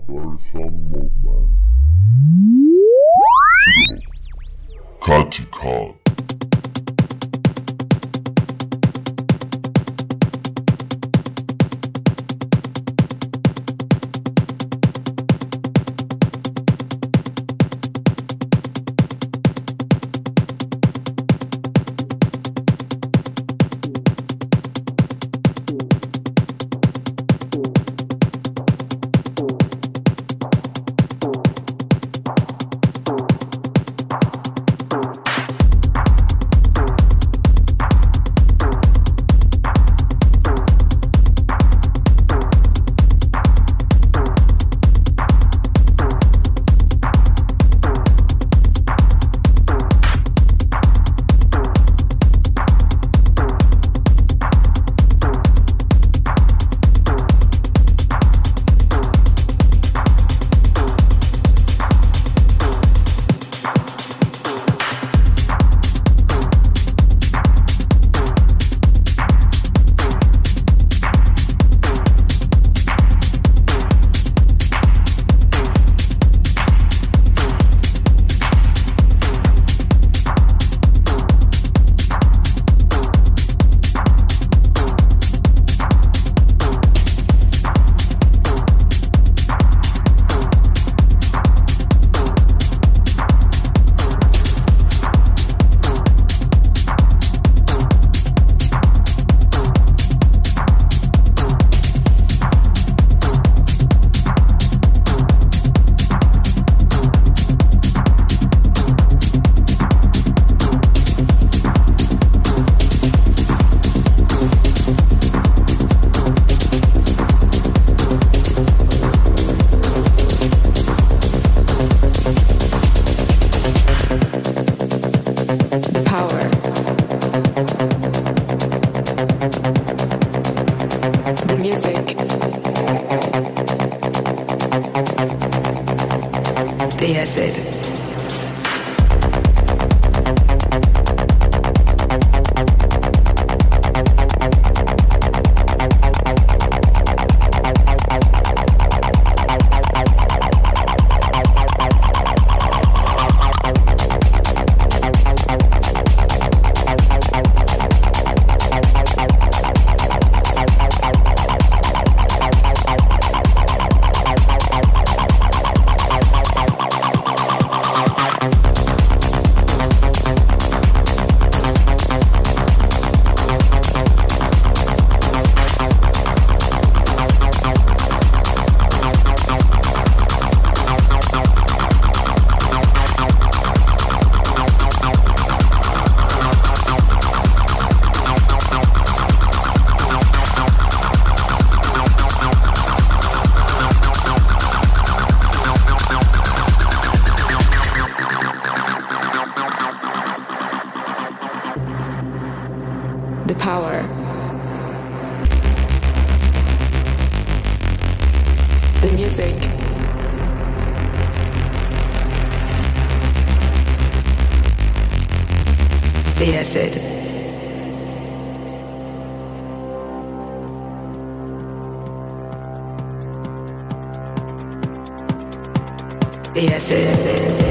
Operation Movement. Kathy Cut. successes.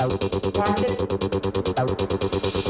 out, out, out, out,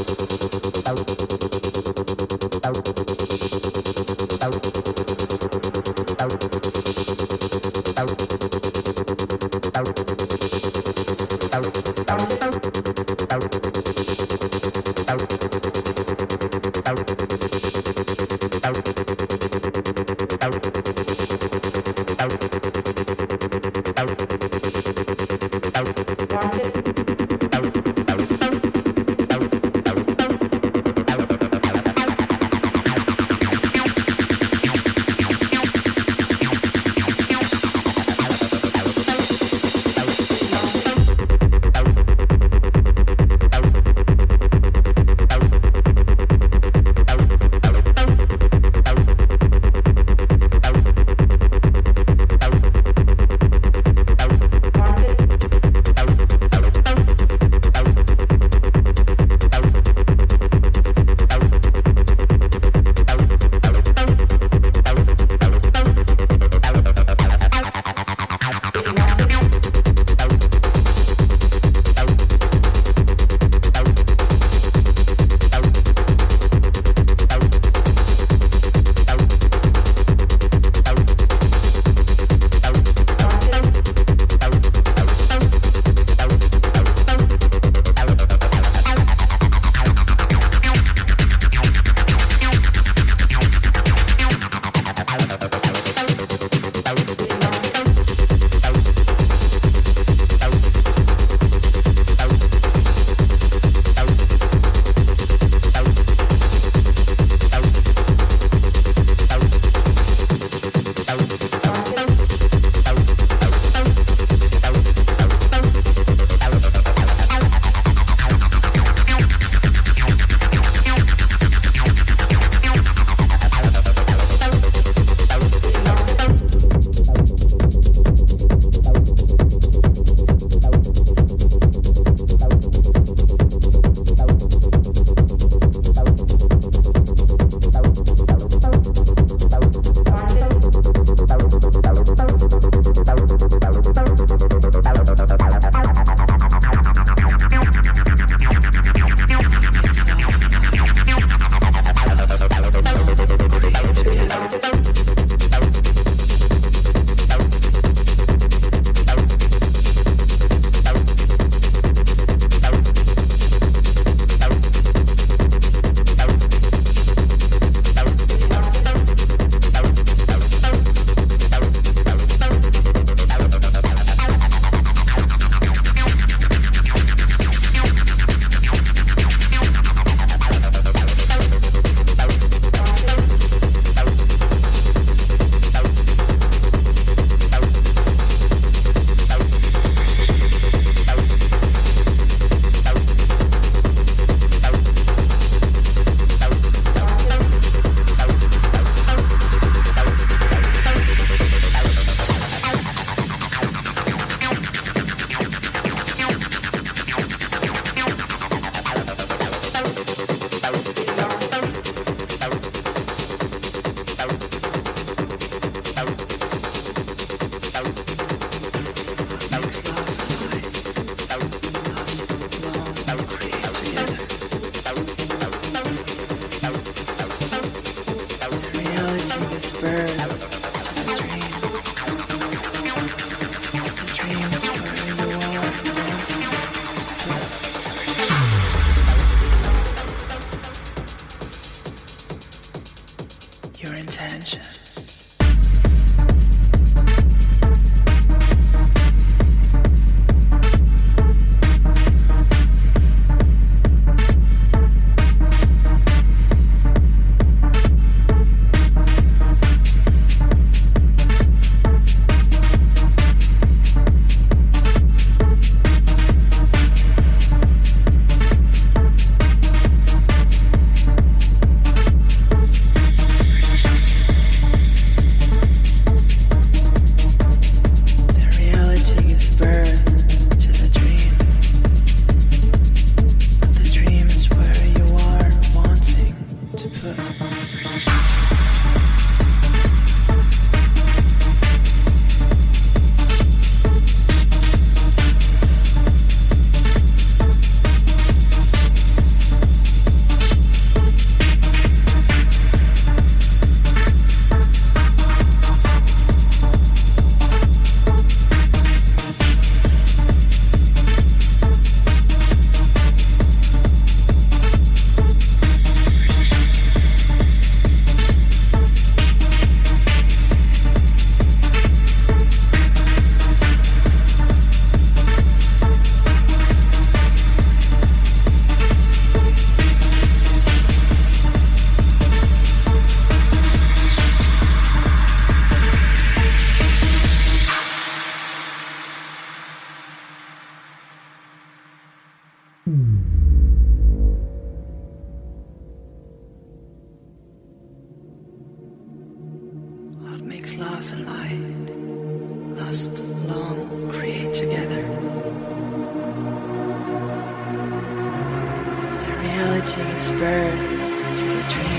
What makes love and light last long, create together? The reality is birth to a dream.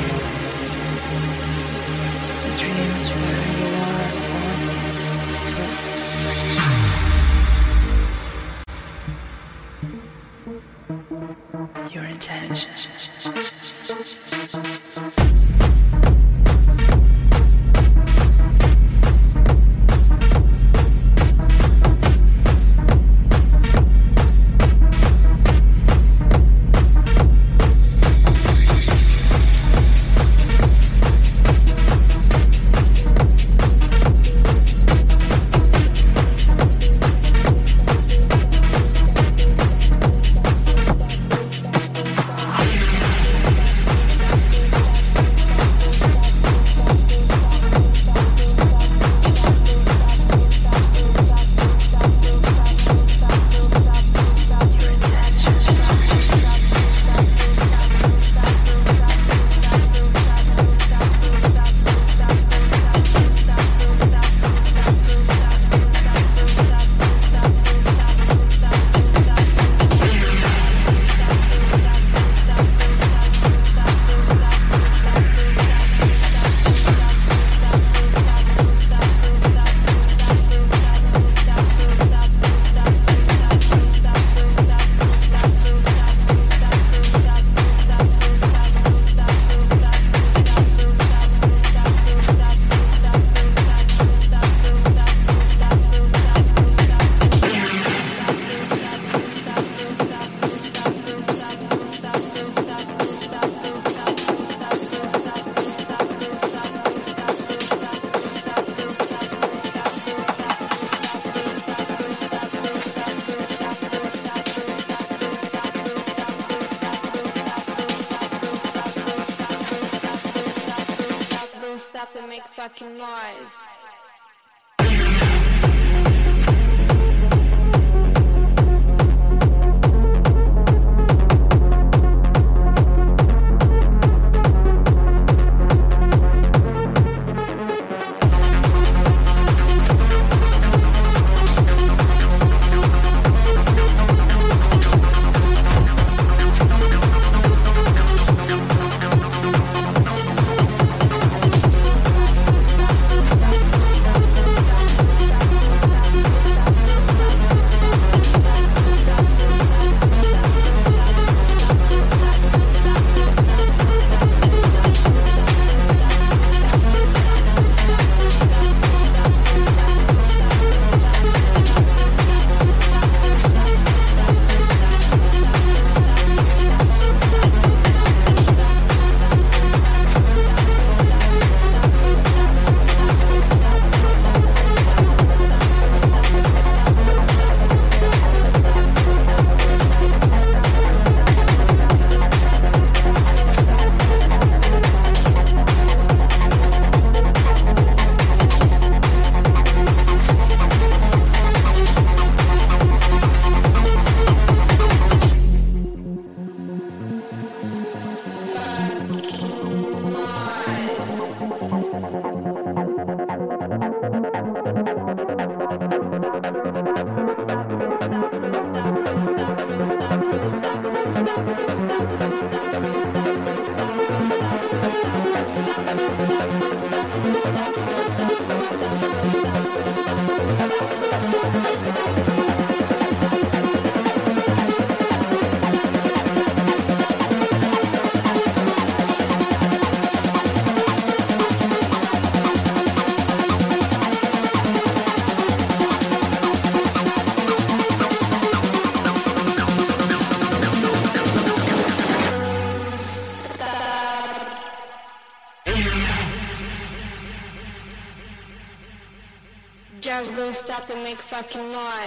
Só que nós.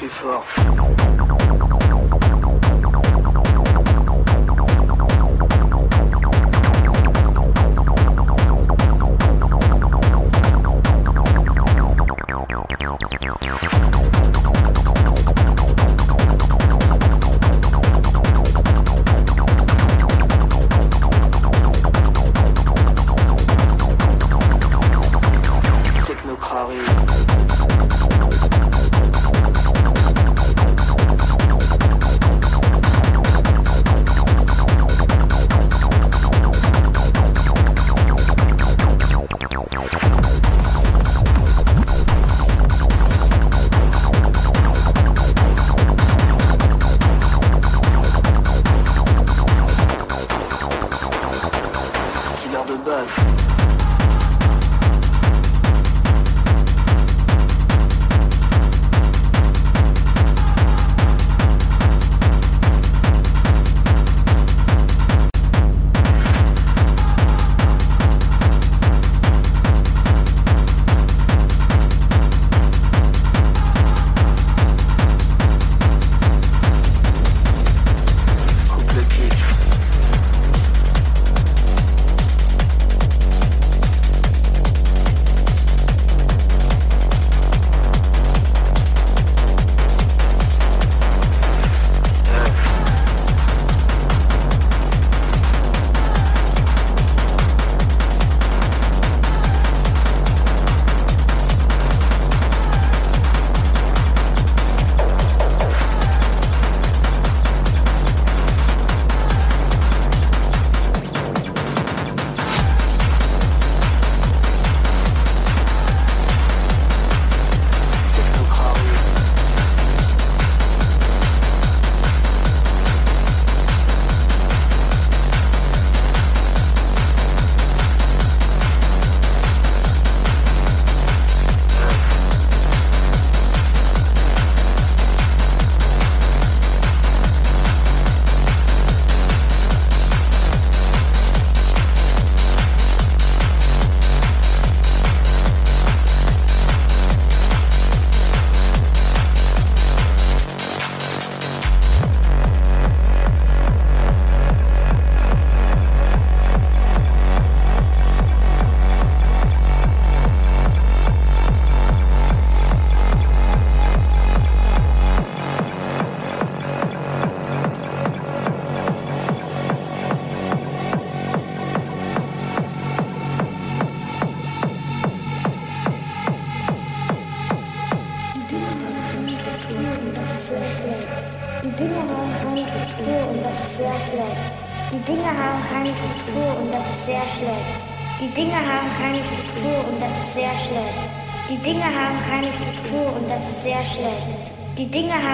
Before.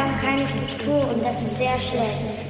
Haben keine Struktur und das ist sehr schlecht.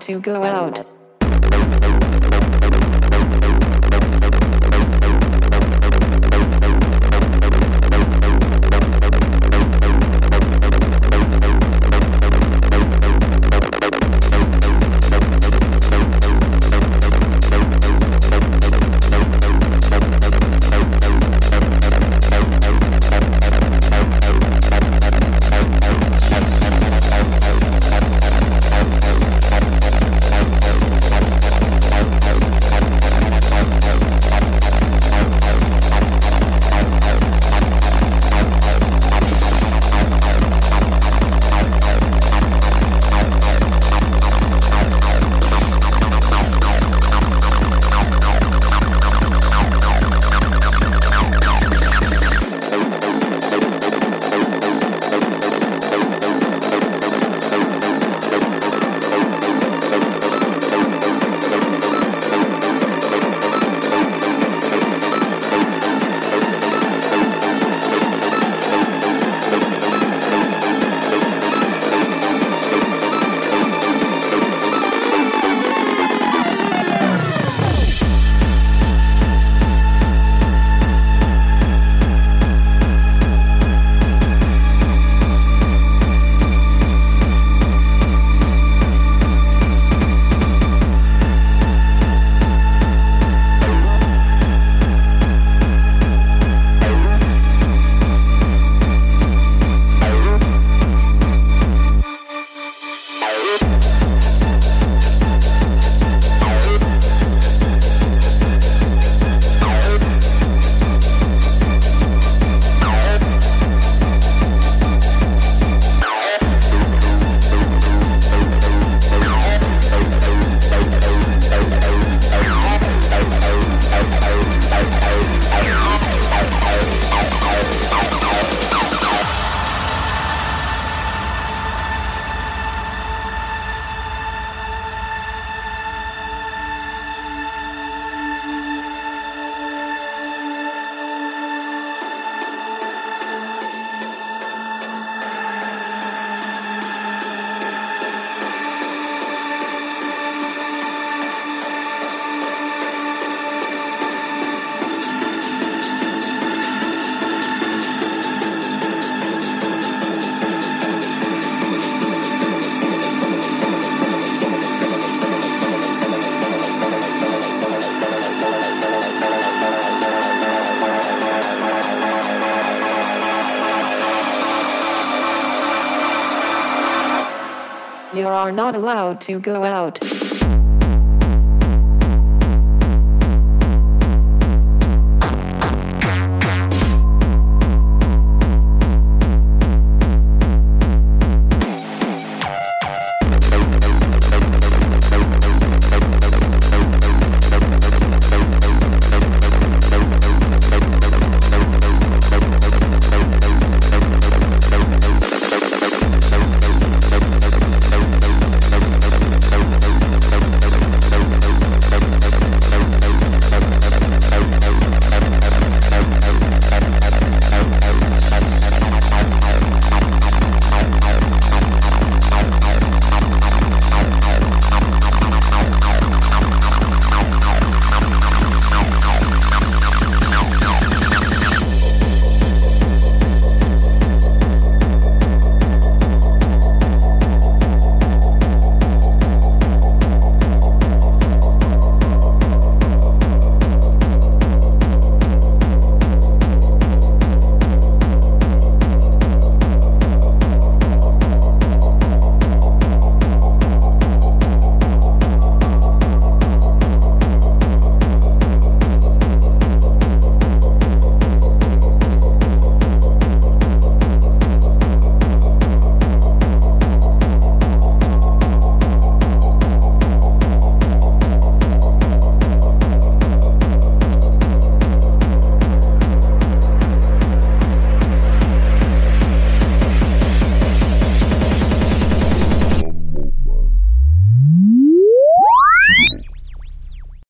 To go out. You are not allowed to go out.